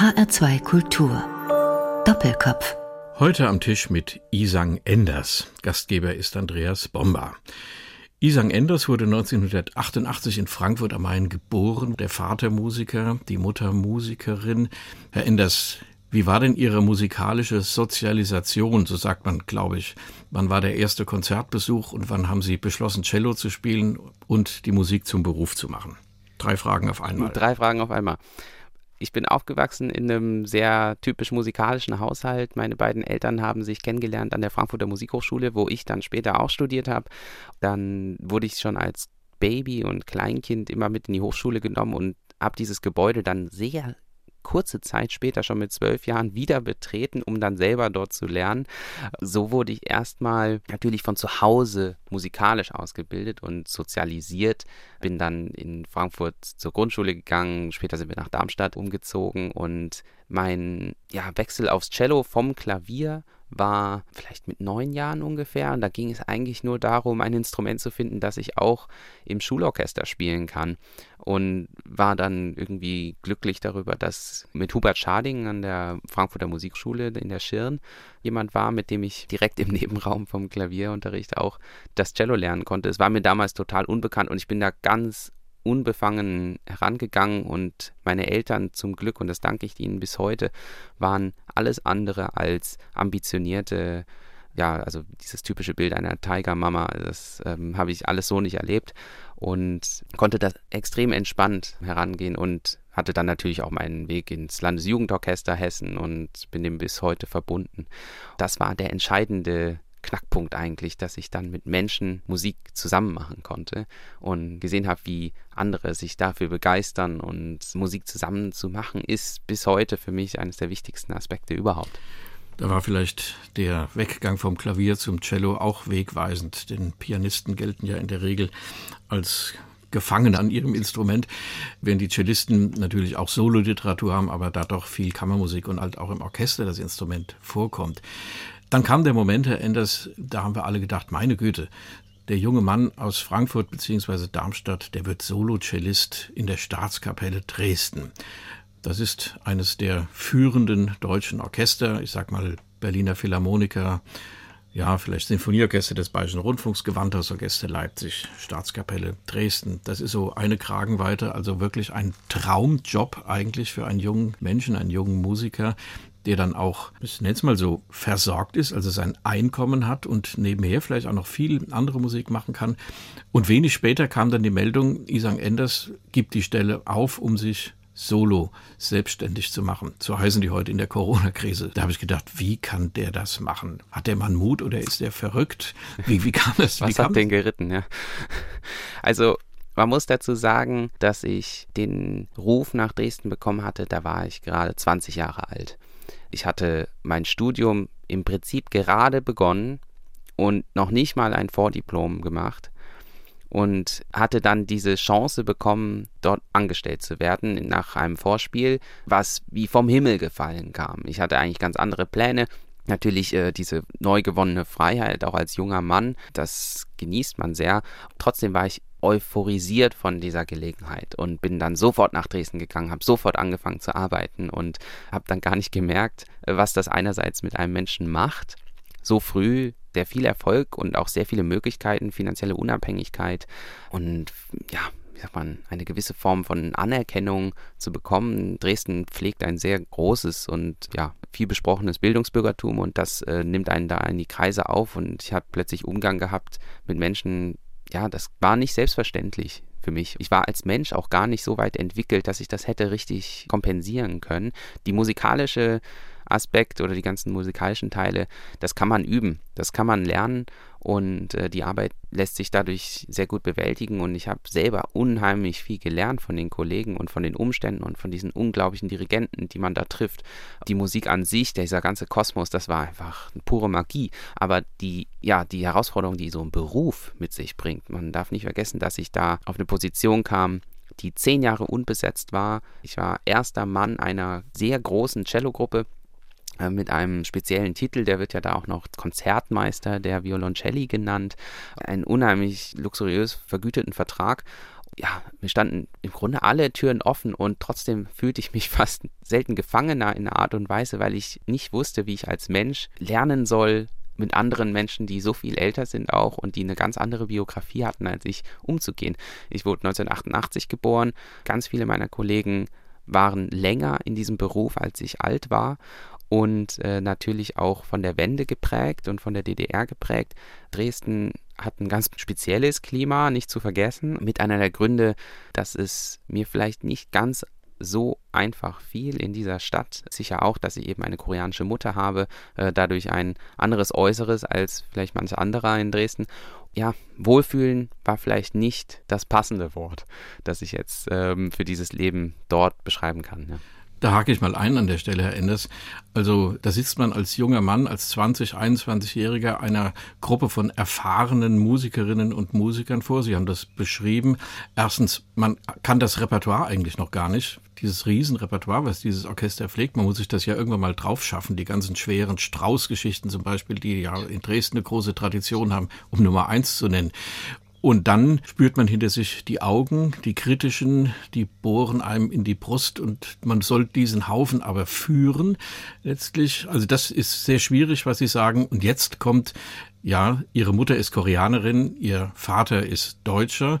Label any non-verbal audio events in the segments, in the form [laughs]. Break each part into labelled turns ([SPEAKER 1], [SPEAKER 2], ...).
[SPEAKER 1] HR2 Kultur. Doppelkopf.
[SPEAKER 2] Heute am Tisch mit Isang Enders. Gastgeber ist Andreas Bomba. Isang Enders wurde 1988 in Frankfurt am Main geboren. Der Vater Musiker, die Mutter Musikerin. Herr Enders, wie war denn Ihre musikalische Sozialisation? So sagt man, glaube ich. Wann war der erste Konzertbesuch und wann haben Sie beschlossen, Cello zu spielen und die Musik zum Beruf zu machen? Drei Fragen auf einmal.
[SPEAKER 3] Drei Fragen auf einmal. Ich bin aufgewachsen in einem sehr typisch musikalischen Haushalt. Meine beiden Eltern haben sich kennengelernt an der Frankfurter Musikhochschule, wo ich dann später auch studiert habe. Dann wurde ich schon als Baby und Kleinkind immer mit in die Hochschule genommen und habe dieses Gebäude dann sehr kurze Zeit später, schon mit zwölf Jahren, wieder betreten, um dann selber dort zu lernen. So wurde ich erstmal natürlich von zu Hause musikalisch ausgebildet und sozialisiert. Bin dann in Frankfurt zur Grundschule gegangen, später sind wir nach Darmstadt umgezogen und mein ja, Wechsel aufs Cello vom Klavier war vielleicht mit neun Jahren ungefähr. Und da ging es eigentlich nur darum, ein Instrument zu finden, das ich auch im Schulorchester spielen kann. Und war dann irgendwie glücklich darüber, dass mit Hubert Schading an der Frankfurter Musikschule in der Schirn jemand war, mit dem ich direkt im [laughs] Nebenraum vom Klavierunterricht auch das Cello lernen konnte. Es war mir damals total unbekannt und ich bin da ganz unbefangen herangegangen und meine Eltern zum Glück, und das danke ich ihnen bis heute, waren alles andere als ambitionierte, ja, also dieses typische Bild einer Tiger-Mama, das ähm, habe ich alles so nicht erlebt und konnte da extrem entspannt herangehen und hatte dann natürlich auch meinen Weg ins Landesjugendorchester Hessen und bin dem bis heute verbunden. Das war der entscheidende Knackpunkt eigentlich, dass ich dann mit Menschen Musik zusammen machen konnte und gesehen habe, wie andere sich dafür begeistern und Musik zusammen zu machen, ist bis heute für mich eines der wichtigsten Aspekte überhaupt.
[SPEAKER 2] Da war vielleicht der Weggang vom Klavier zum Cello auch wegweisend, denn Pianisten gelten ja in der Regel als gefangen an ihrem Instrument, während die Cellisten natürlich auch Sololiteratur haben, aber da doch viel Kammermusik und halt auch im Orchester das Instrument vorkommt. Dann kam der Moment, Herr Enders, da haben wir alle gedacht, meine Güte, der junge Mann aus Frankfurt bzw. Darmstadt, der wird Solo-Cellist in der Staatskapelle Dresden. Das ist eines der führenden deutschen Orchester, ich sag mal Berliner Philharmoniker, ja, vielleicht Sinfonieorchester des Bayerischen Rundfunks, Gewandhausorchester Leipzig, Staatskapelle Dresden. Das ist so eine Kragenweite, also wirklich ein Traumjob eigentlich für einen jungen Menschen, einen jungen Musiker, der dann auch, ich nenne es mal so, versorgt ist, also sein Einkommen hat und nebenher vielleicht auch noch viel andere Musik machen kann. Und wenig später kam dann die Meldung, Isang Enders gibt die Stelle auf, um sich solo selbstständig zu machen. So heißen die heute in der Corona-Krise. Da habe ich gedacht, wie kann der das machen? Hat der Mann Mut oder ist der verrückt? Wie, wie kam das?
[SPEAKER 3] Was hat den geritten, ja? Also man muss dazu sagen, dass ich den Ruf nach Dresden bekommen hatte, da war ich gerade 20 Jahre alt. Ich hatte mein Studium im Prinzip gerade begonnen und noch nicht mal ein Vordiplom gemacht und hatte dann diese Chance bekommen, dort angestellt zu werden nach einem Vorspiel, was wie vom Himmel gefallen kam. Ich hatte eigentlich ganz andere Pläne. Natürlich äh, diese neu gewonnene Freiheit, auch als junger Mann, das genießt man sehr. Trotzdem war ich euphorisiert von dieser Gelegenheit und bin dann sofort nach Dresden gegangen, habe sofort angefangen zu arbeiten und habe dann gar nicht gemerkt, was das einerseits mit einem Menschen macht, so früh der viel Erfolg und auch sehr viele Möglichkeiten, finanzielle Unabhängigkeit und ja, wie sagt man, eine gewisse Form von Anerkennung zu bekommen. Dresden pflegt ein sehr großes und ja, viel besprochenes Bildungsbürgertum und das äh, nimmt einen da in die Kreise auf und ich habe plötzlich Umgang gehabt mit Menschen, ja, das war nicht selbstverständlich für mich. Ich war als Mensch auch gar nicht so weit entwickelt, dass ich das hätte richtig kompensieren können. Die musikalische Aspekt oder die ganzen musikalischen Teile, das kann man üben, das kann man lernen und äh, die Arbeit lässt sich dadurch sehr gut bewältigen und ich habe selber unheimlich viel gelernt von den Kollegen und von den Umständen und von diesen unglaublichen Dirigenten, die man da trifft. Die Musik an sich, dieser ganze Kosmos, das war einfach pure Magie, aber die ja, die Herausforderung, die so ein Beruf mit sich bringt. Man darf nicht vergessen, dass ich da auf eine Position kam, die zehn Jahre unbesetzt war. Ich war erster Mann einer sehr großen Cellogruppe mit einem speziellen Titel, der wird ja da auch noch Konzertmeister der Violoncelli genannt, einen unheimlich luxuriös vergüteten Vertrag. Ja, mir standen im Grunde alle Türen offen und trotzdem fühlte ich mich [laughs] fast selten gefangener in einer Art und Weise, weil ich nicht wusste, wie ich als Mensch lernen soll, mit anderen Menschen, die so viel älter sind auch und die eine ganz andere Biografie hatten als ich, umzugehen. Ich wurde 1988 geboren, ganz viele meiner Kollegen waren länger in diesem Beruf, als ich alt war und äh, natürlich auch von der Wende geprägt und von der DDR geprägt. Dresden hat ein ganz spezielles Klima, nicht zu vergessen. Mit einer der Gründe, dass es mir vielleicht nicht ganz so einfach fiel in dieser Stadt. Sicher auch, dass ich eben eine koreanische Mutter habe, äh, dadurch ein anderes Äußeres als vielleicht manche anderer in Dresden. Ja, Wohlfühlen war vielleicht nicht das passende Wort, das ich jetzt ähm, für dieses Leben dort beschreiben kann. Ja.
[SPEAKER 2] Da hake ich mal ein an der Stelle, Herr Enders. Also da sitzt man als junger Mann, als 20, 21-Jähriger einer Gruppe von erfahrenen Musikerinnen und Musikern vor. Sie haben das beschrieben. Erstens, man kann das Repertoire eigentlich noch gar nicht. Dieses Riesenrepertoire, was dieses Orchester pflegt, man muss sich das ja irgendwann mal drauf schaffen. Die ganzen schweren Strauß-Geschichten zum Beispiel, die ja in Dresden eine große Tradition haben, um Nummer eins zu nennen. Und dann spürt man hinter sich die Augen, die kritischen, die bohren einem in die Brust und man soll diesen Haufen aber führen letztlich. Also das ist sehr schwierig, was Sie sagen. Und jetzt kommt, ja, Ihre Mutter ist Koreanerin, Ihr Vater ist Deutscher.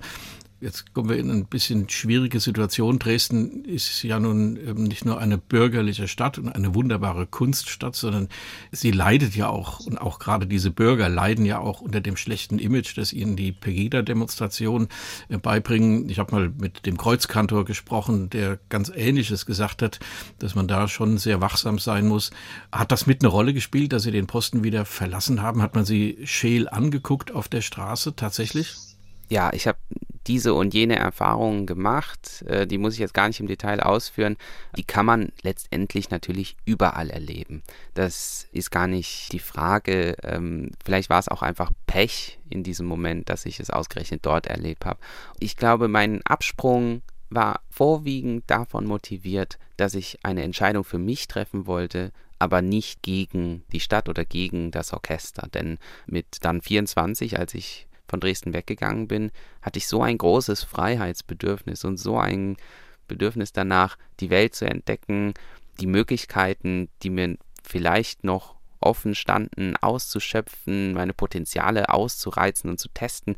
[SPEAKER 2] Jetzt kommen wir in ein bisschen schwierige Situation. Dresden ist ja nun nicht nur eine bürgerliche Stadt und eine wunderbare Kunststadt, sondern sie leidet ja auch, und auch gerade diese Bürger leiden ja auch unter dem schlechten Image, das ihnen die Pegida-Demonstration äh, beibringen. Ich habe mal mit dem Kreuzkantor gesprochen, der ganz Ähnliches gesagt hat, dass man da schon sehr wachsam sein muss. Hat das mit eine Rolle gespielt, dass Sie den Posten wieder verlassen haben? Hat man Sie scheel angeguckt auf der Straße tatsächlich?
[SPEAKER 3] Ja, ich habe diese und jene Erfahrungen gemacht, äh, die muss ich jetzt gar nicht im Detail ausführen, die kann man letztendlich natürlich überall erleben. Das ist gar nicht die Frage, ähm, vielleicht war es auch einfach Pech in diesem Moment, dass ich es ausgerechnet dort erlebt habe. Ich glaube, mein Absprung war vorwiegend davon motiviert, dass ich eine Entscheidung für mich treffen wollte, aber nicht gegen die Stadt oder gegen das Orchester. Denn mit dann 24, als ich von Dresden weggegangen bin, hatte ich so ein großes Freiheitsbedürfnis und so ein Bedürfnis danach, die Welt zu entdecken, die Möglichkeiten, die mir vielleicht noch offen standen, auszuschöpfen, meine Potenziale auszureizen und zu testen.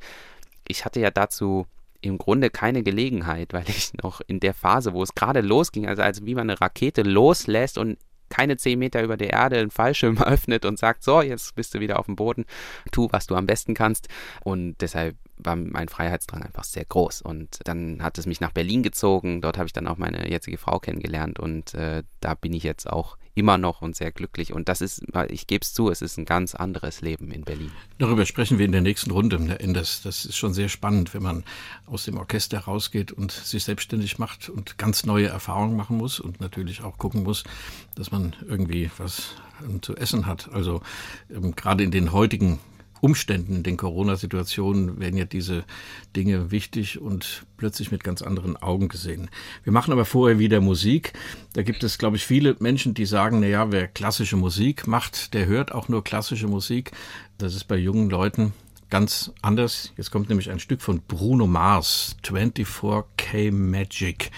[SPEAKER 3] Ich hatte ja dazu im Grunde keine Gelegenheit, weil ich noch in der Phase, wo es gerade losging, also als wie man eine Rakete loslässt und keine zehn Meter über der Erde einen Fallschirm [laughs] öffnet und sagt, so, jetzt bist du wieder auf dem Boden, tu, was du am besten kannst. Und deshalb war mein Freiheitsdrang einfach sehr groß. Und dann hat es mich nach Berlin gezogen. Dort habe ich dann auch meine jetzige Frau kennengelernt und äh, da bin ich jetzt auch immer noch und sehr glücklich. Und das ist, ich gebe es zu, es ist ein ganz anderes Leben in Berlin.
[SPEAKER 2] Darüber sprechen wir in der nächsten Runde, Herr Enders. Das ist schon sehr spannend, wenn man aus dem Orchester rausgeht und sich selbstständig macht und ganz neue Erfahrungen machen muss und natürlich auch gucken muss, dass man irgendwie was zu essen hat. Also ähm, gerade in den heutigen Umständen, den Corona-Situationen werden ja diese Dinge wichtig und plötzlich mit ganz anderen Augen gesehen. Wir machen aber vorher wieder Musik. Da gibt es, glaube ich, viele Menschen, die sagen, na ja, wer klassische Musik macht, der hört auch nur klassische Musik. Das ist bei jungen Leuten ganz anders. Jetzt kommt nämlich ein Stück von Bruno Mars, 24K Magic.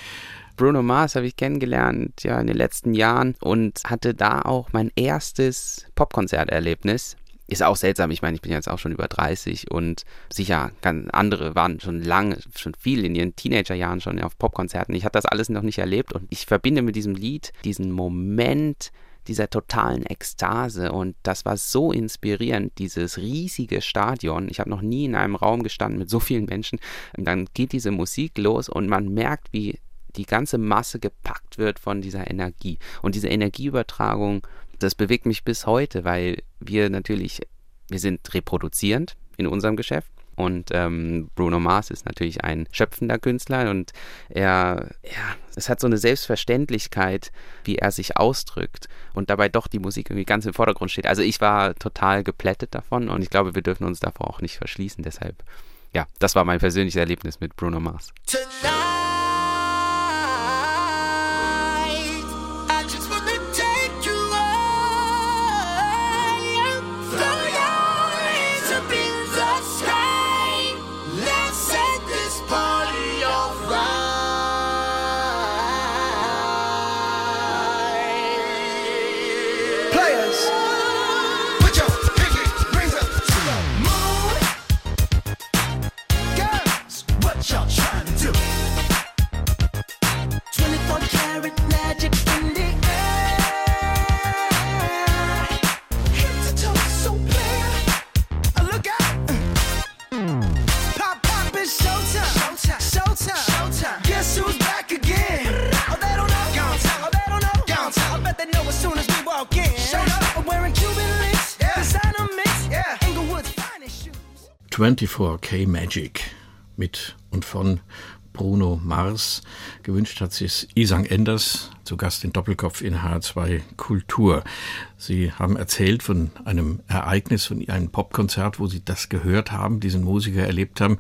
[SPEAKER 3] Bruno Mars habe ich kennengelernt ja in den letzten Jahren und hatte da auch mein erstes Popkonzerterlebnis ist auch seltsam. Ich meine, ich bin jetzt auch schon über 30 und sicher, ganz andere waren schon lange, schon viel in ihren Teenagerjahren schon auf Popkonzerten. Ich hatte das alles noch nicht erlebt und ich verbinde mit diesem Lied diesen Moment dieser totalen Ekstase und das war so inspirierend, dieses riesige Stadion. Ich habe noch nie in einem Raum gestanden mit so vielen Menschen. Und dann geht diese Musik los und man merkt, wie die ganze Masse gepackt wird von dieser Energie. Und diese Energieübertragung das bewegt mich bis heute, weil wir natürlich, wir sind reproduzierend in unserem Geschäft. Und ähm, Bruno Mars ist natürlich ein schöpfender Künstler und er, ja, es hat so eine Selbstverständlichkeit, wie er sich ausdrückt und dabei doch die Musik irgendwie ganz im Vordergrund steht. Also ich war total geplättet davon und ich glaube, wir dürfen uns davor auch nicht verschließen. Deshalb, ja, das war mein persönliches Erlebnis mit Bruno Mars. Tonight.
[SPEAKER 2] 24K Magic mit und von Bruno Mars. Gewünscht hat sich Isang Enders, zu Gast in Doppelkopf in H2 Kultur. Sie haben erzählt von einem Ereignis, von einem Popkonzert, wo Sie das gehört haben, diesen Musiker erlebt haben.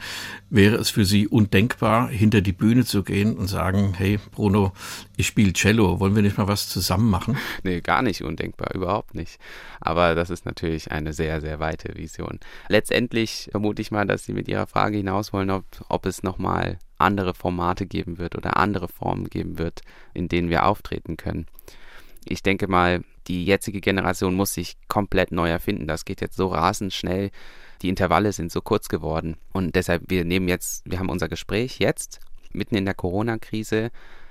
[SPEAKER 2] Wäre es für Sie undenkbar, hinter die Bühne zu gehen und sagen, hey Bruno, ich spiele Cello, wollen wir nicht mal was zusammen machen?
[SPEAKER 3] Nee, gar nicht undenkbar, überhaupt nicht. Aber das ist natürlich eine sehr, sehr weite Vision. Letztendlich vermute ich mal, dass Sie mit Ihrer Frage hinaus wollen, ob, ob es nochmal andere Formate geben wird oder andere Formen geben wird, in denen wir auftreten können. Ich denke mal, die jetzige Generation muss sich komplett neu erfinden. Das geht jetzt so rasend schnell. Die Intervalle sind so kurz geworden. Und deshalb, wir nehmen jetzt, wir haben unser Gespräch jetzt, mitten in der Corona-Krise.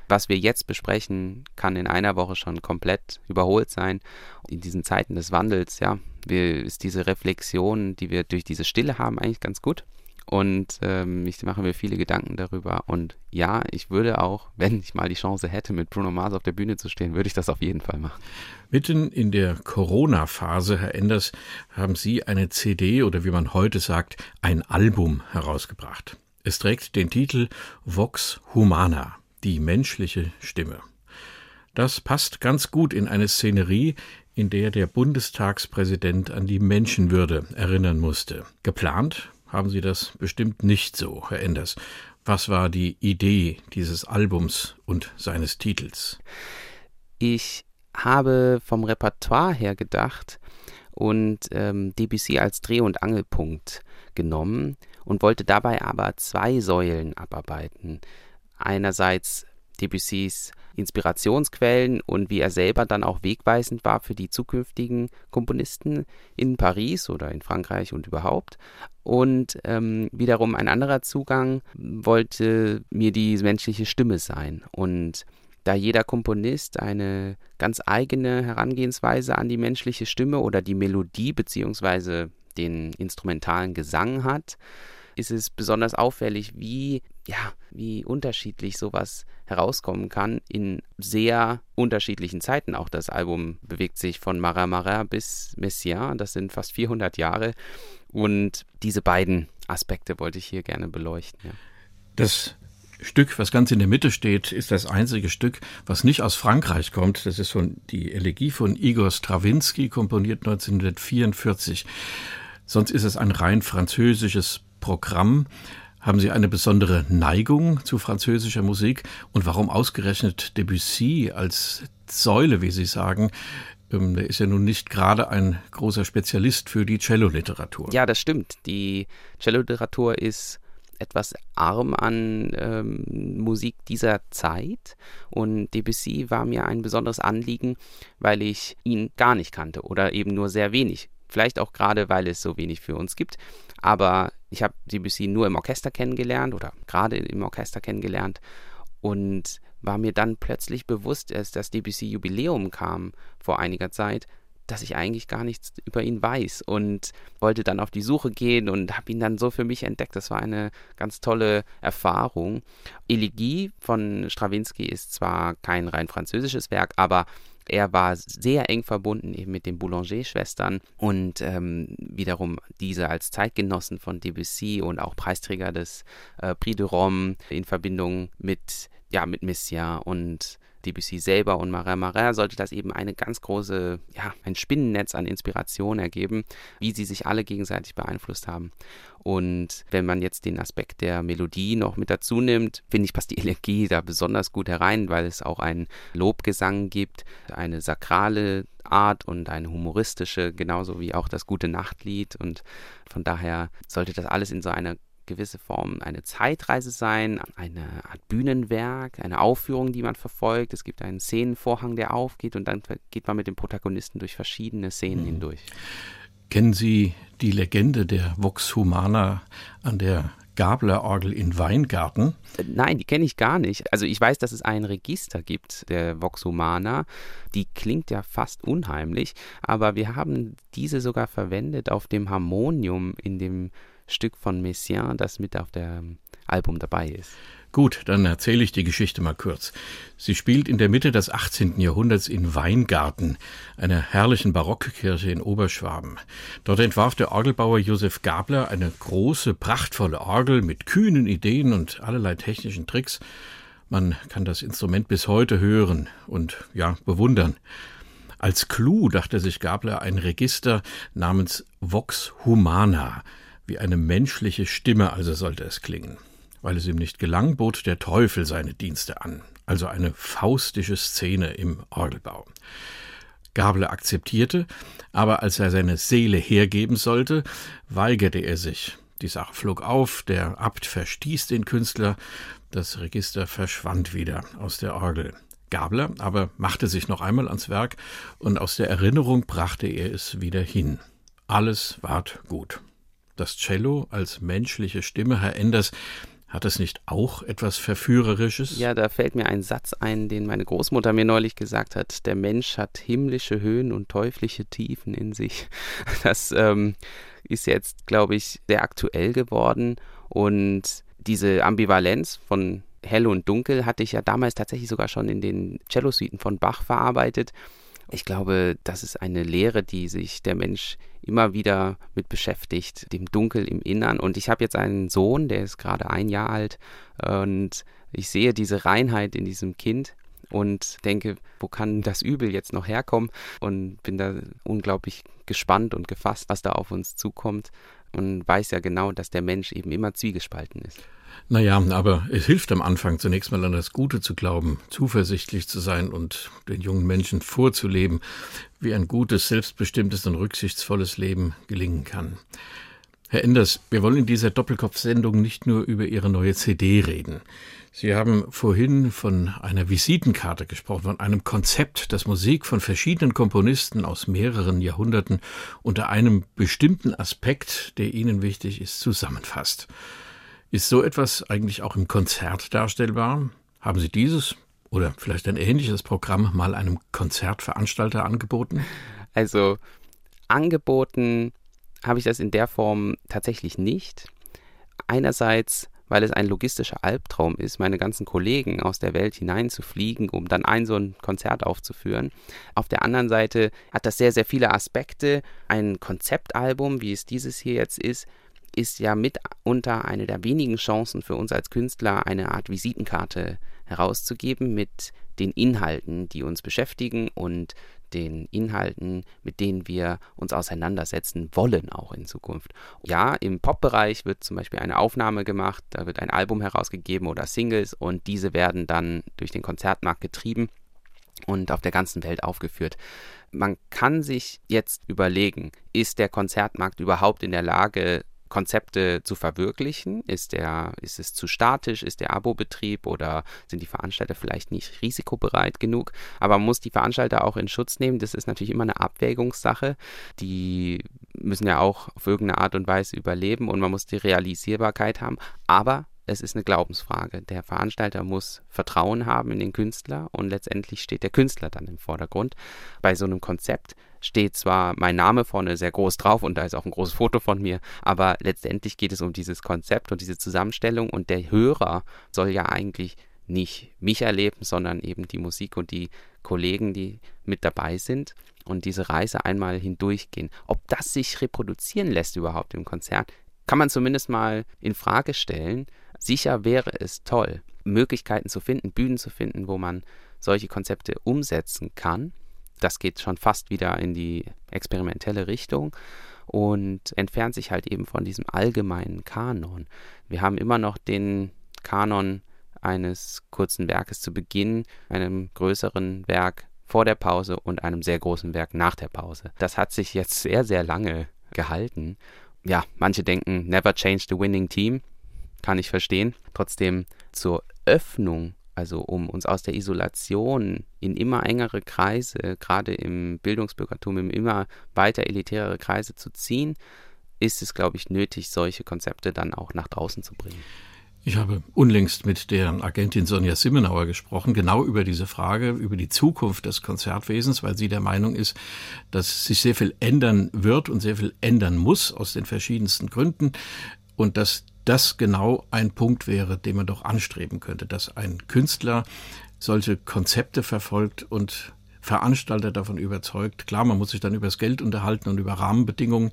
[SPEAKER 3] Was wir jetzt besprechen, kann in einer Woche schon komplett überholt sein. In diesen Zeiten des Wandels, ja, ist diese Reflexion, die wir durch diese Stille haben, eigentlich ganz gut. Und ähm, ich mache mir viele Gedanken darüber. Und ja, ich würde auch, [laughs] wenn ich mal die Chance hätte, mit Bruno Mars auf der Bühne zu stehen, würde ich das auf jeden Fall machen.
[SPEAKER 2] Mitten in der Corona-Phase, Herr Enders, haben Sie eine CD oder wie man heute sagt, ein Album herausgebracht. Es trägt den Titel Vox Humana, die menschliche Stimme. Das passt ganz gut in eine Szenerie, in der der Bundestagspräsident an die Menschenwürde erinnern musste. Geplant haben Sie das bestimmt nicht so, Herr Enders. Was war die Idee dieses Albums und seines Titels?
[SPEAKER 3] Ich habe vom Repertoire her gedacht und ähm, DBC als Dreh- und Angelpunkt genommen und wollte dabei aber zwei Säulen abarbeiten. Einerseits Debussys Inspirationsquellen und wie er selber dann auch wegweisend war für die zukünftigen Komponisten in Paris oder in Frankreich und überhaupt. Und ähm, wiederum ein anderer Zugang wollte mir die menschliche Stimme sein. Und da jeder Komponist eine ganz eigene Herangehensweise an die menschliche Stimme oder die Melodie beziehungsweise den instrumentalen Gesang hat, ist es besonders auffällig, wie, ja, wie unterschiedlich sowas herauskommen kann in sehr unterschiedlichen Zeiten. Auch das Album bewegt sich von Marat Marat bis Messiaen, das sind fast 400 Jahre. Und diese beiden Aspekte wollte ich hier gerne beleuchten. Ja.
[SPEAKER 2] Das Stück, was ganz in der Mitte steht, ist das einzige Stück, was nicht aus Frankreich kommt. Das ist von die Elegie von Igor Strawinski, komponiert 1944. Sonst ist es ein rein französisches Programm. Haben Sie eine besondere Neigung zu französischer Musik? Und warum ausgerechnet Debussy als Säule, wie Sie sagen? Ähm, der ist ja nun nicht gerade ein großer Spezialist für die Cello-Literatur.
[SPEAKER 3] Ja, das stimmt. Die Cello-Literatur ist etwas arm an ähm, Musik dieser Zeit und Debussy war mir ein besonderes Anliegen, weil ich ihn gar nicht kannte oder eben nur sehr wenig. Vielleicht auch gerade, weil es so wenig für uns gibt. Aber ich habe Debussy nur im Orchester kennengelernt oder gerade im Orchester kennengelernt und war mir dann plötzlich bewusst, als das Debussy Jubiläum kam vor einiger Zeit, dass ich eigentlich gar nichts über ihn weiß und wollte dann auf die Suche gehen und habe ihn dann so für mich entdeckt. Das war eine ganz tolle Erfahrung. Elegie von Stravinsky ist zwar kein rein französisches Werk, aber er war sehr eng verbunden eben mit den Boulanger-Schwestern und ähm, wiederum diese als Zeitgenossen von Debussy und auch Preisträger des äh, Prix de Rome in Verbindung mit, ja, mit Messiaen und Debussy selber und Marin Marin sollte das eben eine ganz große, ja, ein Spinnennetz an Inspiration ergeben, wie sie sich alle gegenseitig beeinflusst haben. Und wenn man jetzt den Aspekt der Melodie noch mit dazu nimmt, finde ich, passt die [laughs] Elegie da besonders gut herein, weil es auch einen Lobgesang gibt, eine sakrale Art und eine humoristische, genauso wie auch das gute Nachtlied. Und von daher sollte das alles in so einer gewisse Form eine Zeitreise sein, eine Art Bühnenwerk, eine Aufführung, die man verfolgt. Es gibt einen Szenenvorhang, der aufgeht und dann geht man mit dem Protagonisten durch verschiedene Szenen mhm. hindurch.
[SPEAKER 2] Kennen Sie die Legende der Vox Humana an der Gabler-Orgel in Weingarten?
[SPEAKER 3] Äh, nein, die kenne ich gar nicht. Also ich weiß, dass es ein Register gibt, der Vox Humana. Die klingt ja fast unheimlich, aber wir haben diese sogar verwendet auf dem Harmonium in dem Stück von Messiaen, das mit auf dem Album dabei ist.
[SPEAKER 2] Gut, dann erzähle ich die Geschichte mal kurz. Sie spielt in der Mitte des 18. Jahrhunderts in Weingarten, einer herrlichen Barockkirche in Oberschwaben. Dort entwarf der Orgelbauer Josef Gabler eine große, prachtvolle Orgel mit kühnen Ideen und allerlei technischen Tricks. Man kann das Instrument bis heute hören und ja, bewundern. Als Clou dachte sich Gabler ein Register namens Vox Humana, wie eine menschliche Stimme also sollte es klingen. Weil es ihm nicht gelang, bot der Teufel seine Dienste an, also eine faustische Szene im Orgelbau. Gabler akzeptierte, aber als er seine Seele hergeben sollte, weigerte er sich. Die Sache flog auf, der Abt verstieß den Künstler, das Register verschwand wieder aus der Orgel. Gabler aber machte sich noch einmal ans Werk und aus der Erinnerung brachte er es wieder hin. Alles ward gut. Das Cello als menschliche Stimme, Herr Enders, hat es nicht auch etwas Verführerisches?
[SPEAKER 3] Ja, da fällt mir ein Satz ein, den meine Großmutter mir neulich gesagt hat. Der Mensch hat himmlische Höhen und teuflische Tiefen in sich. [laughs] Das ähm, ist jetzt, glaube ich, sehr aktuell geworden. Und diese Ambivalenz von hell und dunkel hatte ich ja damals tatsächlich sogar schon in den Cellosuiten von Bach verarbeitet. Ich glaube, das ist eine Lehre, die sich der Mensch immer wieder mit beschäftigt, dem Dunkel im Innern. Und ich habe jetzt einen Sohn, der ist gerade ein Jahr alt und ich sehe diese Reinheit in diesem Kind und denke, wo kann das Übel jetzt noch herkommen? Und bin da unglaublich gespannt und gefasst, was da auf uns zukommt und weiß ja genau, dass der Mensch eben immer zwiegespalten ist.
[SPEAKER 2] Naja, aber es hilft am Anfang zunächst mal an das Gute zu glauben, zuversichtlich zu sein und den jungen Menschen vorzuleben, wie ein gutes, selbstbestimmtes und rücksichtsvolles Leben gelingen kann. Herr Enders, wir wollen in dieser Doppelkopf-Sendung nicht nur über Ihre neue CD reden. Sie haben vorhin von einer Visitenkarte gesprochen, von einem Konzept, das Musik von verschiedenen Komponisten aus mehreren Jahrhunderten unter einem bestimmten Aspekt, der Ihnen wichtig ist, zusammenfasst. Ist so etwas eigentlich auch im Konzert darstellbar? Haben Sie dieses oder vielleicht ein ähnliches Programm mal einem Konzertveranstalter angeboten?
[SPEAKER 3] Also angeboten habe ich das in der Form tatsächlich nicht. Einerseits, weil es ein logistischer Albtraum ist, meine ganzen Kollegen aus der Welt hineinzufliegen, um dann ein so ein Konzert aufzuführen. Auf der anderen Seite hat das sehr, sehr viele Aspekte. Ein Konzeptalbum, wie es dieses hier jetzt ist, ist ja mitunter eine der wenigen Chancen für uns als Künstler, eine Art Visitenkarte herauszugeben mit den Inhalten, die uns beschäftigen und den Inhalten, mit denen wir uns auseinandersetzen wollen, auch in Zukunft. Ja, im Pop-Bereich wird zum Beispiel eine Aufnahme gemacht, da wird ein Album herausgegeben oder Singles und diese werden dann durch den Konzertmarkt getrieben und auf der ganzen Welt aufgeführt. Man kann sich jetzt überlegen, ist der Konzertmarkt überhaupt in der Lage, Konzepte zu verwirklichen? Ist, der, ist es zu statisch? Ist der Abo-Betrieb oder sind die Veranstalter vielleicht nicht risikobereit genug? Aber man muss die Veranstalter auch in Schutz nehmen. Das ist natürlich immer eine Abwägungssache. Die müssen ja auch auf irgendeine Art und Weise überleben und man muss die Realisierbarkeit haben. Aber es ist eine Glaubensfrage. Der Veranstalter muss Vertrauen haben in den Künstler und letztendlich steht der Künstler dann im Vordergrund. Bei so einem Konzept steht zwar mein Name vorne sehr groß drauf und da ist auch ein großes Foto von mir, aber letztendlich geht es um dieses Konzept und diese Zusammenstellung und der Hörer soll ja eigentlich nicht mich erleben, sondern eben die Musik und die Kollegen, die mit dabei sind und diese Reise einmal hindurchgehen. Ob das sich reproduzieren lässt überhaupt im Konzert, kann man zumindest mal in Frage stellen. Sicher wäre es toll, Möglichkeiten zu finden, Bühnen zu finden, wo man solche Konzepte umsetzen kann. Das geht schon fast wieder in die experimentelle Richtung und entfernt sich halt eben von diesem allgemeinen Kanon. Wir haben immer noch den Kanon eines kurzen Werkes zu Beginn, einem größeren Werk vor der Pause und einem sehr großen Werk nach der Pause. Das hat sich jetzt sehr, sehr lange gehalten. Ja, manche denken, never change the winning team kann ich verstehen. Trotzdem zur Öffnung, also um uns aus der Isolation in immer engere Kreise, gerade im Bildungsbürgertum, in immer weiter elitärere Kreise zu ziehen, ist es, glaube ich, nötig, solche Konzepte dann auch nach draußen zu bringen.
[SPEAKER 2] Ich habe unlängst mit der Agentin Sonja Simmenauer gesprochen, genau über diese Frage, über die Zukunft des Konzertwesens, weil sie der Meinung ist, dass sich sehr viel ändern wird und sehr viel ändern muss aus den verschiedensten Gründen und dass das genau ein Punkt wäre, den man doch anstreben könnte, dass ein Künstler solche Konzepte verfolgt und Veranstalter davon überzeugt. Klar, man muss sich dann über das Geld unterhalten und über Rahmenbedingungen,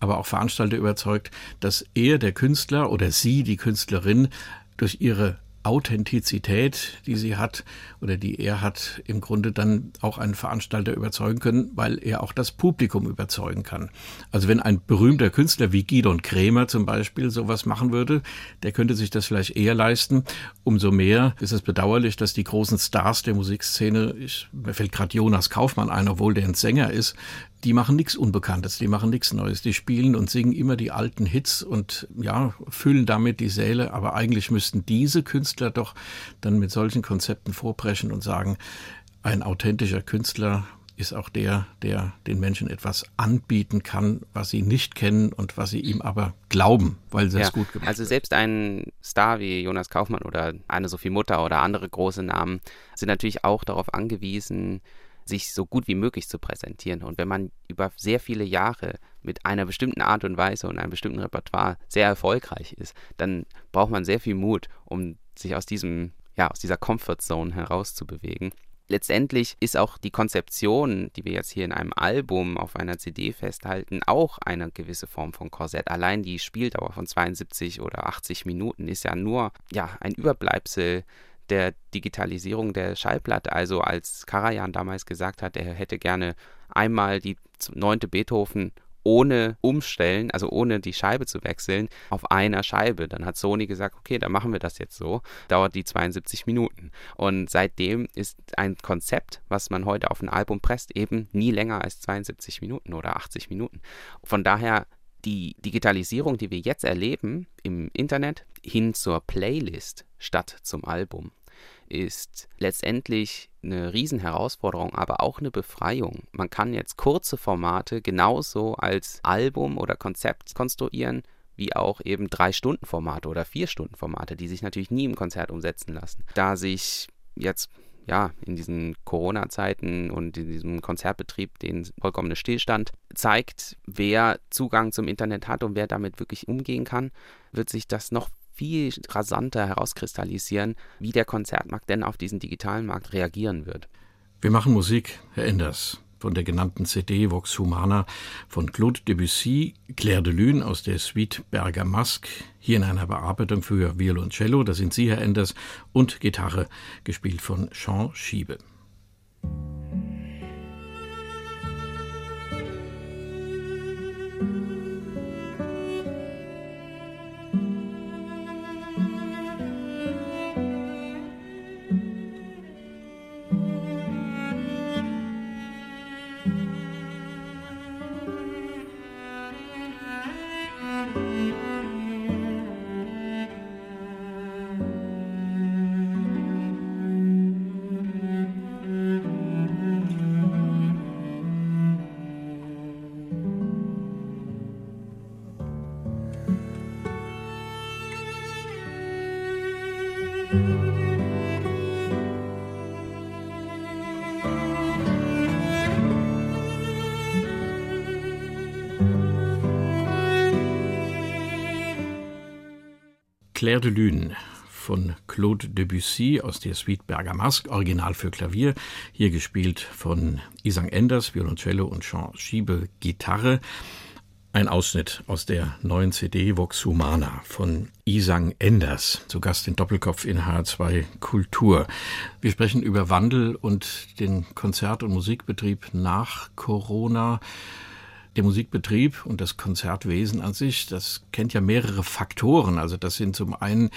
[SPEAKER 2] aber auch Veranstalter überzeugt, dass er, der Künstler oder sie, die Künstlerin, durch ihre Authentizität, die sie hat oder die er hat, im Grunde dann auch einen Veranstalter überzeugen können, weil er auch das Publikum überzeugen kann. Also wenn ein berühmter Künstler wie Gidon Krämer zum Beispiel sowas machen würde, der könnte sich das vielleicht eher leisten. Umso mehr ist es bedauerlich, dass die großen Stars der Musikszene, ich, mir fällt gerade Jonas Kaufmann ein, obwohl der ein Sänger ist, die machen nichts Unbekanntes, die machen nichts Neues. Die spielen und singen immer die alten Hits und ja, füllen damit die Säle. Aber eigentlich müssten diese Künstler doch dann mit solchen Konzepten vorbrechen und sagen, ein authentischer Künstler ist auch der, der den Menschen etwas anbieten kann, was sie nicht kennen und was sie ihm aber glauben, weil sie ja, es gut gemacht
[SPEAKER 3] Also selbst ein Star wie Jonas Kaufmann oder eine Sophie Mutter oder andere große Namen sind natürlich auch darauf angewiesen, sich so gut wie möglich zu präsentieren. Und wenn man über sehr viele Jahre mit einer bestimmten Art und Weise und einem bestimmten Repertoire sehr erfolgreich ist, dann braucht man sehr viel Mut, um sich aus diesem, ja, aus dieser Comfortzone herauszubewegen. Letztendlich ist auch die Konzeption, die wir jetzt hier in einem Album auf einer CD festhalten, auch eine gewisse Form von Korsett. Allein die Spieldauer von 72 oder 80 Minuten ist ja nur ja, ein Überbleibsel der Digitalisierung der Schallplatte. Also als Karajan damals gesagt hat, er hätte gerne einmal die neunte Beethoven ohne umstellen, also ohne die Scheibe zu wechseln, auf einer Scheibe. Dann hat Sony gesagt, okay, dann machen wir das jetzt so. Dauert die 72 Minuten. Und seitdem ist ein Konzept, was man heute auf ein Album presst, eben nie länger als 72 Minuten oder 80 Minuten. Von daher die Digitalisierung, die wir jetzt erleben im Internet, hin zur Playlist statt zum Album, ist letztendlich eine Riesenherausforderung, aber auch eine Befreiung. Man kann jetzt kurze Formate genauso als Album oder Konzept konstruieren, wie auch eben Drei-Stunden-Formate oder Vier-Stunden-Formate, die sich natürlich nie im Konzert umsetzen lassen. Da sich jetzt ja, in diesen Corona-Zeiten und in diesem Konzertbetrieb den vollkommene Stillstand zeigt, wer Zugang zum Internet hat und wer damit wirklich umgehen kann, wird sich das noch viel rasanter herauskristallisieren, wie der Konzertmarkt denn auf diesen digitalen Markt reagieren wird.
[SPEAKER 2] Wir machen Musik, Herr Enders, von der genannten CD Vox Humana von Claude Debussy, Claire de Lune aus der Suite Berger Masque, hier in einer Bearbeitung für Violoncello, da sind Sie, Herr Enders, und Gitarre, gespielt von Jean Schiebe. Claire de Lune von Claude Debussy aus der Suite Bergamasque, original für Klavier, hier gespielt von Isang Enders, Violoncello und Jean Schiebe, Gitarre. Ein Ausschnitt aus der neuen CD Vox Humana von Isang Enders, zu Gast in Doppelkopf in H2 Kultur. Wir sprechen über Wandel und den Konzert- und Musikbetrieb nach Corona. Der Musikbetrieb und das Konzertwesen an sich, das kennt ja mehrere Faktoren. Also das sind zum einen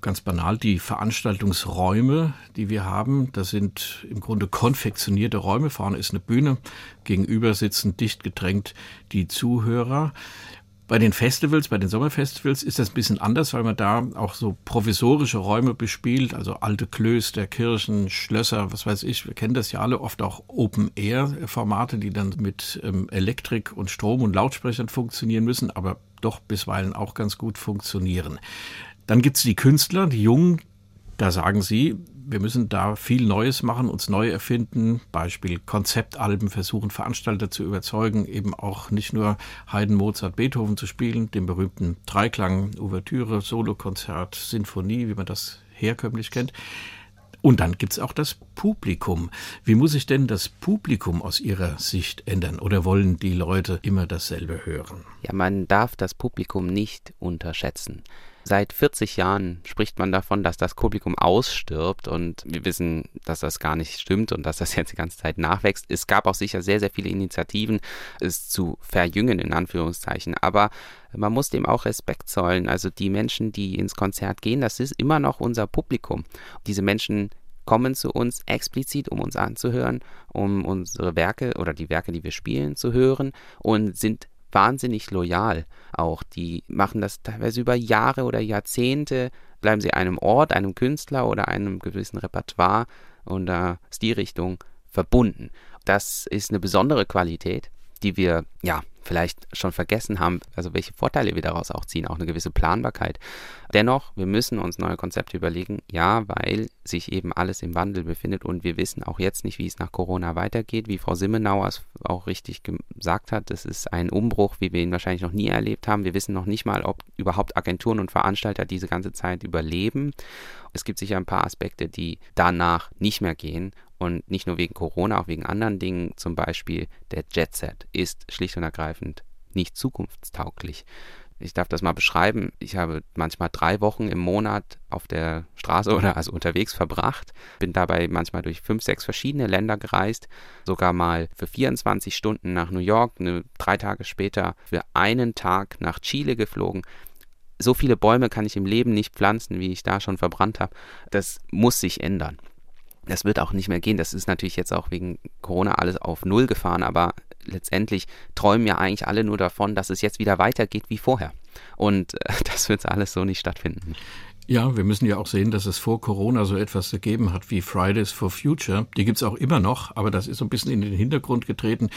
[SPEAKER 2] ganz banal die Veranstaltungsräume, die wir haben. Das sind im Grunde konfektionierte Räume. Vorne ist eine Bühne, gegenüber sitzen dicht gedrängt die Zuhörer. Bei den Festivals, bei den Sommerfestivals ist das ein bisschen anders, weil man da auch so provisorische Räume bespielt, also alte Klöster, Kirchen, Schlösser, was weiß ich. Wir kennen das ja alle, oft auch Open-Air-Formate, die dann mit ähm, Elektrik und Strom und Lautsprechern funktionieren müssen, aber doch bisweilen auch ganz gut funktionieren. Dann gibt's die Künstler, die Jungen, Da sagen Sie, wir müssen da viel Neues machen, uns neu erfinden. Beispiel Konzeptalben versuchen, Veranstalter zu überzeugen, eben auch nicht nur Haydn, Mozart, Beethoven zu spielen, den berühmten Dreiklang, Ouvertüre, Solokonzert, Sinfonie, wie man das herkömmlich kennt. Und dann gibt's auch das Publikum. Wie muss sich denn das Publikum aus Ihrer Sicht ändern? Oder wollen die Leute immer dasselbe hören?
[SPEAKER 3] Ja, man darf das Publikum nicht unterschätzen. Seit 40 Jahren spricht man davon, dass das Publikum ausstirbt und wir wissen, dass das gar nicht stimmt und dass das [laughs] jetzt die ganze Zeit nachwächst. Es gab auch sicher sehr, sehr viele Initiativen, es zu verjüngen, in Anführungszeichen. Aber man muss dem auch Respekt zollen. Also die Menschen, die ins Konzert gehen, das ist immer noch unser Publikum. Diese Menschen kommen zu uns explizit, um uns anzuhören, um unsere Werke oder die Werke, die wir spielen, zu hören und sind wahnsinnig loyal auch. Die machen das teilweise über Jahre oder Jahrzehnte, bleiben sie einem Ort, einem Künstler oder einem gewissen Repertoire oder Stilrichtung verbunden. Das ist eine besondere Qualität, die wir ja vielleicht schon vergessen haben, also welche Vorteile wir daraus auch ziehen, auch eine gewisse Planbarkeit. Dennoch, wir müssen uns neue Konzepte überlegen, ja, weil sich eben alles im Wandel befindet und wir wissen auch jetzt nicht, wie es nach Corona weitergeht. Wie Frau Simmenauer es auch richtig gesagt hat, das ist ein Umbruch, wie wir ihn wahrscheinlich noch nie erlebt haben. Wir wissen noch nicht mal, ob überhaupt Agenturen und Veranstalter diese ganze Zeit überleben. Es gibt sicher ein paar Aspekte, die danach nicht mehr gehen und nicht nur wegen Corona, auch wegen anderen Dingen, zum Beispiel der Jet Set ist schlicht und ergreifend nicht zukunftstauglich. Ich darf das mal beschreiben. Ich habe manchmal drei Wochen im Monat auf der Straße [laughs] oder also unterwegs verbracht, bin dabei manchmal durch fünf, sechs verschiedene Länder gereist, sogar mal für 24 Stunden nach New York, eine, drei Tage später für einen Tag nach Chile geflogen. So viele Bäume kann ich im Leben nicht pflanzen, wie ich da schon verbrannt habe. Das muss sich ändern. Das wird auch nicht mehr gehen. Das ist natürlich jetzt auch wegen Corona alles auf Null gefahren, aber letztendlich träumen ja eigentlich alle nur davon, dass es jetzt wieder weitergeht wie vorher. Und äh, [laughs] das wird alles so nicht stattfinden.
[SPEAKER 2] Ja, wir müssen ja auch sehen, dass es vor Corona so etwas gegeben hat wie Fridays for Future. Die gibt's auch immer noch, aber das ist so ein bisschen in den Hintergrund getreten.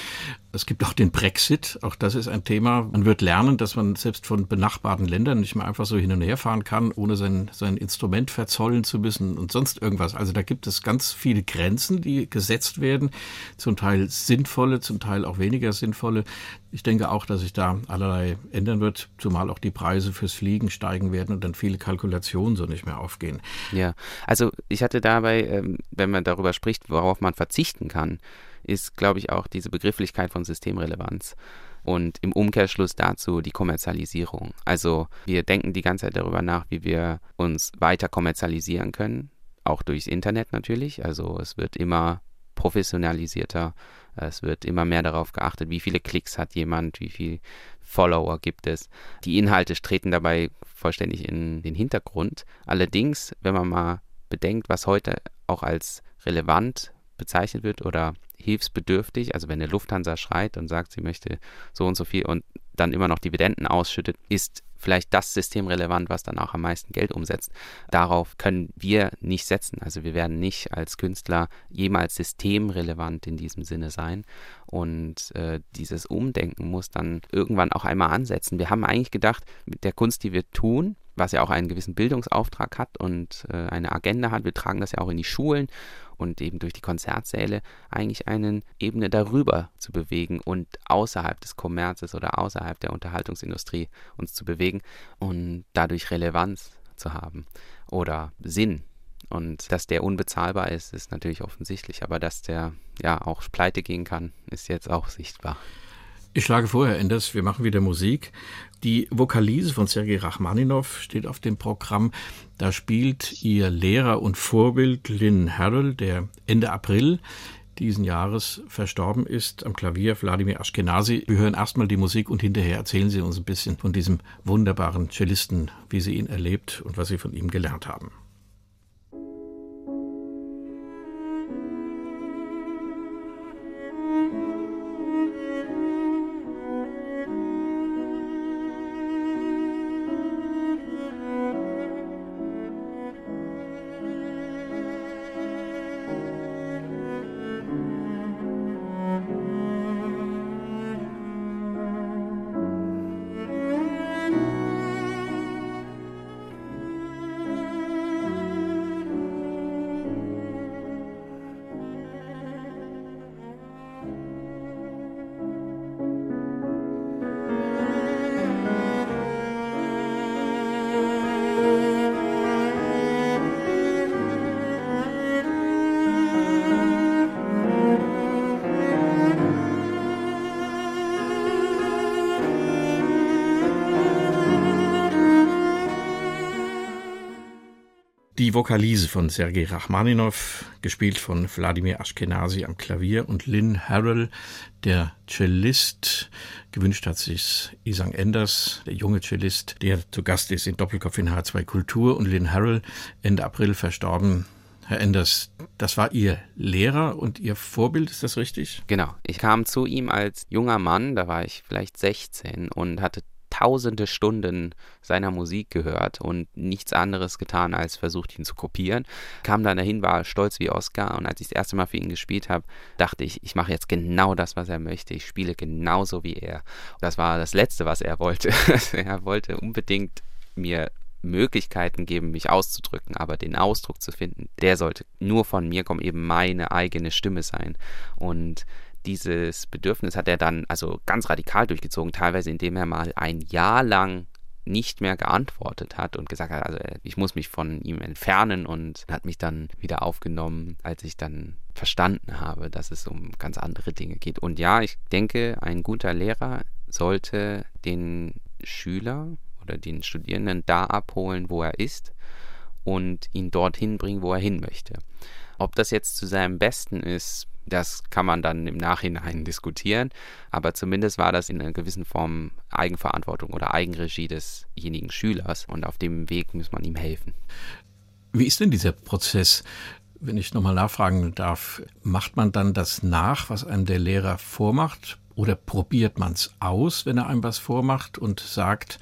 [SPEAKER 2] Es gibt auch den Brexit, auch das ist ein Thema. Man wird lernen, dass man selbst von benachbarten Ländern nicht mehr einfach so hin und her fahren kann, ohne sein, sein Instrument verzollen zu müssen und sonst irgendwas. Also da gibt es ganz viele Grenzen, die gesetzt werden, zum Teil sinnvolle, zum Teil auch weniger sinnvolle. Ich denke auch, dass sich da allerlei ändern wird, zumal auch die Preise fürs Fliegen steigen werden und dann viele Kalkulationen so nicht mehr aufgehen.
[SPEAKER 3] Ja, also ich hatte dabei, ähm, wenn man darüber spricht, worauf man verzichten kann, ist, glaube ich, auch diese Begrifflichkeit von Systemrelevanz und im Umkehrschluss dazu die Kommerzialisierung. Also wir denken die ganze Zeit darüber nach, wie wir uns weiter kommerzialisieren können, auch durchs Internet natürlich. Also es wird immer professionalisierter es wird immer mehr darauf geachtet, wie viele Klicks hat jemand, wie viele Follower gibt es. Die Inhalte treten dabei vollständig in den Hintergrund. Allerdings, wenn man mal bedenkt, was heute auch als relevant bezeichnet wird oder hilfsbedürftig, also wenn eine Lufthansa schreit und sagt, sie möchte so und so viel und dann immer noch Dividenden ausschüttet, ist vielleicht das System relevant, was dann auch am meisten Geld umsetzt. Darauf können wir nicht setzen. Also wir werden nicht als Künstler jemals systemrelevant in diesem Sinne sein. Und äh, dieses Umdenken muss dann irgendwann auch einmal ansetzen. Wir haben eigentlich gedacht, mit der Kunst, die wir tun, was ja auch einen gewissen Bildungsauftrag hat und äh, eine Agenda hat, wir tragen das ja auch in die Schulen und eben durch die Konzertsäle eigentlich eine Ebene darüber zu bewegen und außerhalb des Kommerzes oder außerhalb der Unterhaltungsindustrie uns zu bewegen und dadurch Relevanz zu haben oder Sinn. Und dass der unbezahlbar ist, ist natürlich offensichtlich, aber dass der ja auch pleite gehen kann, ist jetzt auch sichtbar.
[SPEAKER 2] Ich schlage vorher, Enders, wir machen wieder Musik. Die Vokalise von Sergei Rachmaninov steht auf dem Programm. Da spielt ihr Lehrer und Vorbild Lynn Harrell, der Ende April diesen Jahres verstorben ist, am Klavier Wladimir Ashkenazi. Wir hören erstmal die Musik und hinterher erzählen Sie uns ein bisschen von diesem wunderbaren Cellisten, wie Sie ihn erlebt und was Sie von ihm gelernt haben. Die Vokalise von Sergei Rachmaninov, gespielt von Wladimir Ashkenazi am Klavier und Lynn Harrell, der Cellist. Gewünscht hat sich Isang Enders, der junge Cellist, der zu Gast ist in Doppelkopf in H2 Kultur und Lynn Harrell, Ende April verstorben. Herr Enders, das war Ihr Lehrer und Ihr Vorbild, ist das richtig?
[SPEAKER 3] Genau. Ich kam zu ihm als junger Mann, da war ich vielleicht 16 und hatte tausende Stunden seiner Musik gehört und nichts anderes getan, als versucht, ihn zu kopieren. Kam dann dahin, war stolz wie Oscar und als ich das erste Mal für ihn gespielt habe, dachte ich, ich mache jetzt genau das, was er möchte. Ich spiele genauso wie er. Das war das Letzte, was er wollte. [laughs] er wollte unbedingt mir Möglichkeiten geben, mich auszudrücken, aber den Ausdruck zu finden, der sollte nur von mir kommen, eben meine eigene Stimme sein. Und dieses Bedürfnis hat er dann also ganz radikal durchgezogen, teilweise indem er mal ein Jahr lang nicht mehr geantwortet hat und gesagt hat, also ich muss mich von ihm entfernen und hat mich dann wieder aufgenommen, als ich dann verstanden habe, dass es um ganz andere Dinge geht. Und ja, ich denke, ein guter Lehrer sollte den Schüler oder den Studierenden da abholen, wo er ist und ihn dorthin bringen, wo er hin möchte. Ob das jetzt zu seinem Besten ist, das kann man dann im Nachhinein [laughs] diskutieren, aber zumindest war das in einer gewissen Form Eigenverantwortung oder Eigenregie desjenigen Schülers und auf dem Weg muss man ihm helfen.
[SPEAKER 2] Wie ist denn dieser Prozess? Wenn ich nochmal nachfragen darf, macht man dann das nach, was einem der Lehrer vormacht? Oder probiert man es aus, wenn er einem was vormacht und sagt,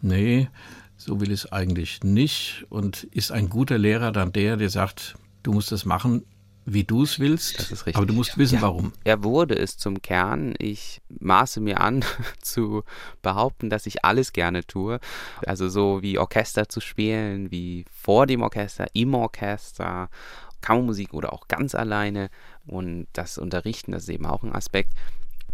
[SPEAKER 2] nee, so will ich es eigentlich nicht? Und ist ein guter Lehrer dann der, der sagt, du musst das machen, wie du es willst.
[SPEAKER 3] Das ist richtig.
[SPEAKER 2] Aber du musst wissen,
[SPEAKER 3] ja,
[SPEAKER 2] warum.
[SPEAKER 3] Er wurde es zum Kern. Ich maße mir an, [laughs] zu behaupten, dass ich alles gerne tue. Also so wie Orchester zu spielen, wie vor dem Orchester, im Orchester, Kammermusik oder auch ganz alleine. Und das Unterrichten, das ist eben auch ein Aspekt.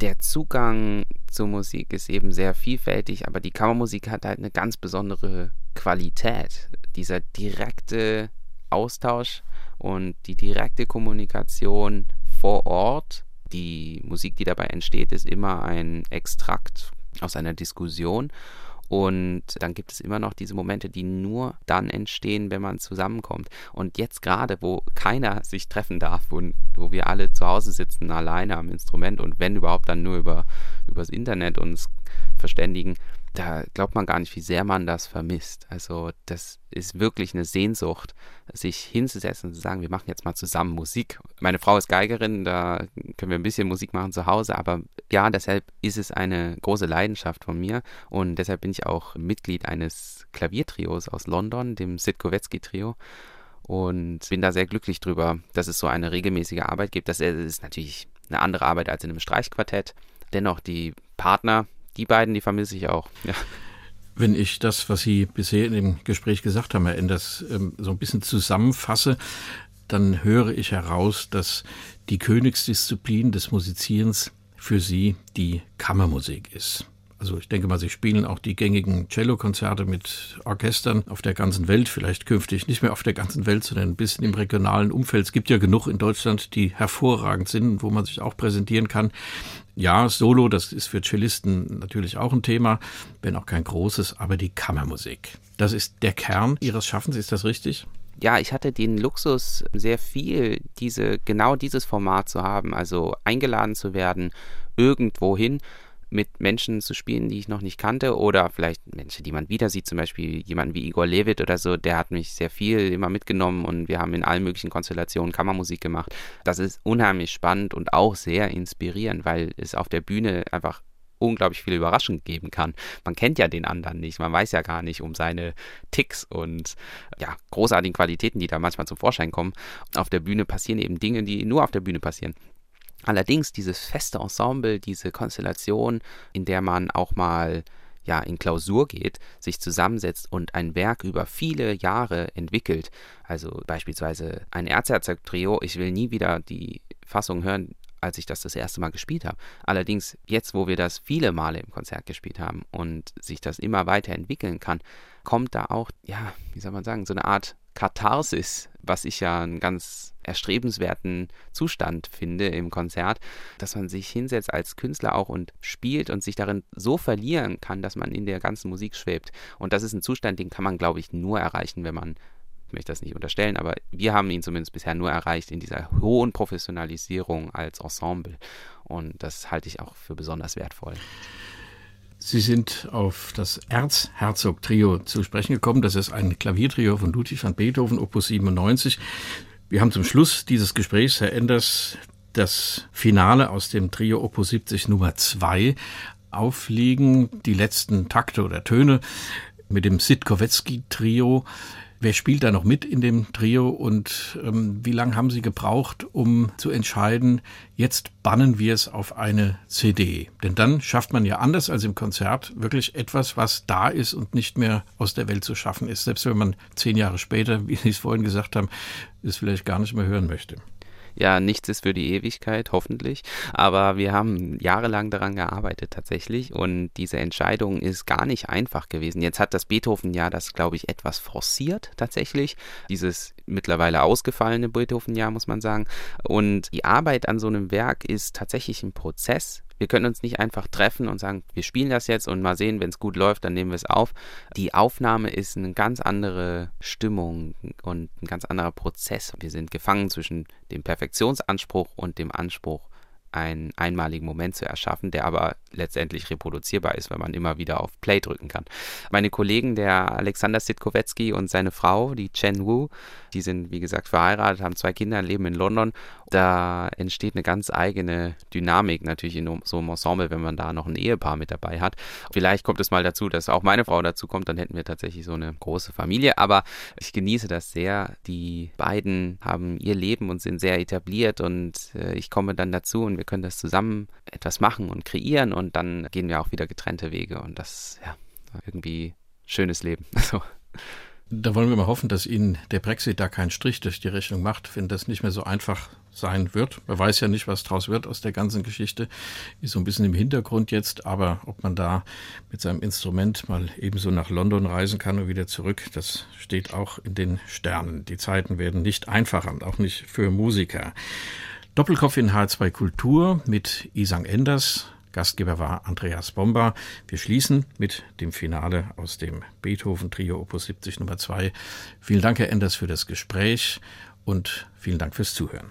[SPEAKER 3] Der Zugang zur Musik ist eben sehr vielfältig, aber die Kammermusik hat halt eine ganz besondere Qualität. Dieser direkte Austausch und die direkte Kommunikation vor Ort, die Musik, die dabei entsteht, ist immer ein Extrakt aus einer Diskussion. Und dann gibt es immer noch diese Momente, die nur dann entstehen, wenn man zusammenkommt. Und jetzt gerade, wo keiner sich treffen darf und wo wir alle zu Hause sitzen, alleine am Instrument und wenn überhaupt dann nur über übers Internet uns verständigen, da glaubt man gar nicht, wie sehr man das vermisst. Also das ist wirklich eine Sehnsucht, sich hinzusetzen und zu sagen, wir machen jetzt mal zusammen Musik. Meine Frau ist Geigerin, da können wir ein bisschen Musik machen zu Hause, aber ja, deshalb ist es eine große Leidenschaft von mir und deshalb bin ich auch Mitglied eines Klaviertrios aus London, dem Sitkowetzki Trio und bin da sehr glücklich drüber, dass es so eine regelmäßige Arbeit gibt. Das ist natürlich eine andere Arbeit als in einem Streichquartett. Dennoch die Partner, die beiden, die vermisse ich auch. Ja.
[SPEAKER 2] Wenn ich das, was Sie bisher in dem Gespräch gesagt haben, Herr Enders, ähm, so ein bisschen zusammenfasse, dann höre ich heraus, dass die Königsdisziplin des Musizierens für Sie die Kammermusik ist. Also ich denke mal, Sie spielen auch die gängigen Cellokonzerte mit Orchestern auf der ganzen Welt, vielleicht künftig nicht mehr auf der ganzen Welt, sondern ein bisschen im regionalen Umfeld. Es gibt ja genug in Deutschland, die hervorragend sind, wo man sich auch präsentieren kann. Ja, Solo, das ist für Cellisten natürlich auch ein Thema, wenn auch kein großes, aber die Kammermusik. Das ist der Kern Ihres Schaffens, ist das richtig?
[SPEAKER 3] ja, ich hatte den Luxus, sehr viel diese, genau dieses Format zu haben, also eingeladen zu werden, irgendwohin mit Menschen zu spielen, die ich noch nicht kannte oder vielleicht Menschen, die man wieder sieht, zum Beispiel jemanden wie Igor Levit oder so, der hat mich sehr viel immer mitgenommen und wir haben in allen möglichen Konstellationen Kammermusik gemacht. Das ist unheimlich spannend und auch sehr inspirierend, weil es auf der Bühne einfach unglaublich viele Überraschungen geben kann. Man kennt ja den anderen nicht, man weiß ja gar nicht um seine Ticks und ja, großartigen Qualitäten, die da manchmal zum Vorschein kommen. Auf der Bühne passieren eben Dinge, die nur auf der Bühne passieren. Allerdings dieses feste Ensemble, diese Konstellation, in der man auch mal ja in Klausur geht, sich zusammensetzt und ein Werk über viele Jahre entwickelt. Also beispielsweise ein Erzherzog-Trio, ich will nie wieder die Fassung hören, als ich das das erste Mal gespielt habe. Allerdings jetzt, wo wir das viele Male im Konzert gespielt haben und sich das immer weiter entwickeln kann, kommt da auch, ja, wie soll man sagen, so eine Art Katharsis, was ich ja einen ganz erstrebenswerten Zustand finde im Konzert, dass man sich hinsetzt als Künstler auch und spielt und sich darin so verlieren kann, dass man in der ganzen Musik schwebt. Und das ist ein Zustand, den kann man, glaube ich, nur erreichen, wenn man Ich möchte das nicht unterstellen, aber wir haben ihn zumindest bisher nur erreicht in dieser hohen Professionalisierung als Ensemble. Und das halte ich auch für besonders wertvoll.
[SPEAKER 2] Sie sind auf das Erzherzog-Trio zu sprechen gekommen. Das ist ein Klaviertrio von Ludwig van Beethoven, Opus 97. Wir haben zum Schluss dieses Gesprächs, Herr Enders, das Finale aus dem Trio Opus 70 Nummer 2 aufliegen, die letzten Takte oder Töne mit dem Sitkowetzki-Trio. Wer spielt da noch mit in dem Trio und ähm, wie lange haben Sie gebraucht, um zu entscheiden, jetzt bannen wir es auf eine CD? Denn dann schafft man ja anders als im Konzert wirklich etwas, was da ist und nicht mehr aus der Welt zu schaffen ist. Selbst wenn man zehn Jahre später, [laughs] wie Sie es vorhin gesagt haben, es vielleicht gar nicht mehr hören möchte
[SPEAKER 3] ja, nichts ist für die Ewigkeit, hoffentlich. Aber wir haben jahrelang daran gearbeitet tatsächlich und diese Entscheidung ist gar nicht einfach gewesen. Jetzt hat das Beethoven-Jahr das, glaube ich, etwas forciert tatsächlich. Dieses mittlerweile ausgefallene Beethoven-Jahr, muss man sagen. Und die Arbeit an so einem Werk ist tatsächlich ein Prozess, wir können uns nicht einfach treffen und sagen, wir spielen das jetzt und mal sehen, wenn es gut läuft, dann nehmen wir es auf. Die Aufnahme ist eine ganz andere Stimmung und ein ganz anderer Prozess. Wir sind gefangen zwischen dem Perfektionsanspruch und dem Anspruch, einen einmaligen Moment zu erschaffen, der aber letztendlich reproduzierbar ist, wenn man immer wieder auf Play drücken kann. Meine Kollegen, der Alexander Sitkowetzki und seine Frau, die Chen Wu, die sind, wie gesagt, verheiratet, haben zwei Kinder, leben in London. Da entsteht eine ganz eigene Dynamik natürlich in so einem Ensemble, wenn man da noch ein Ehepaar mit dabei hat. Vielleicht kommt es mal dazu, dass auch meine Frau dazu kommt, dann hätten wir tatsächlich so eine große Familie. Aber ich genieße das sehr. Die beiden haben ihr Leben und sind sehr etabliert und äh, ich komme dann dazu und wir können das zusammen etwas machen und kreieren und dann gehen wir auch wieder getrennte Wege und das, ja, irgendwie schönes Leben. [laughs]
[SPEAKER 2] Da wollen wir mal hoffen, dass Ihnen der Brexit da keinen Strich durch die Rechnung macht, wenn das nicht mehr so einfach sein wird. Man weiß ja nicht, was draus wird aus der ganzen Geschichte. Ist so ein bisschen im Hintergrund jetzt, aber ob man da mit seinem Instrument mal ebenso nach London reisen kann und wieder zurück, das steht auch in den Sternen. Die Zeiten werden nicht einfacher auch nicht für Musiker. Doppelkopf in H2 Kultur mit Isang Enders, Gastgeber war Andreas Bomba. Wir schließen mit dem Finale aus dem Beethoven Trio Opus 70 Nummer 2. Vielen Dank, Herr Enders, für das Gespräch und vielen Dank fürs Zuhören.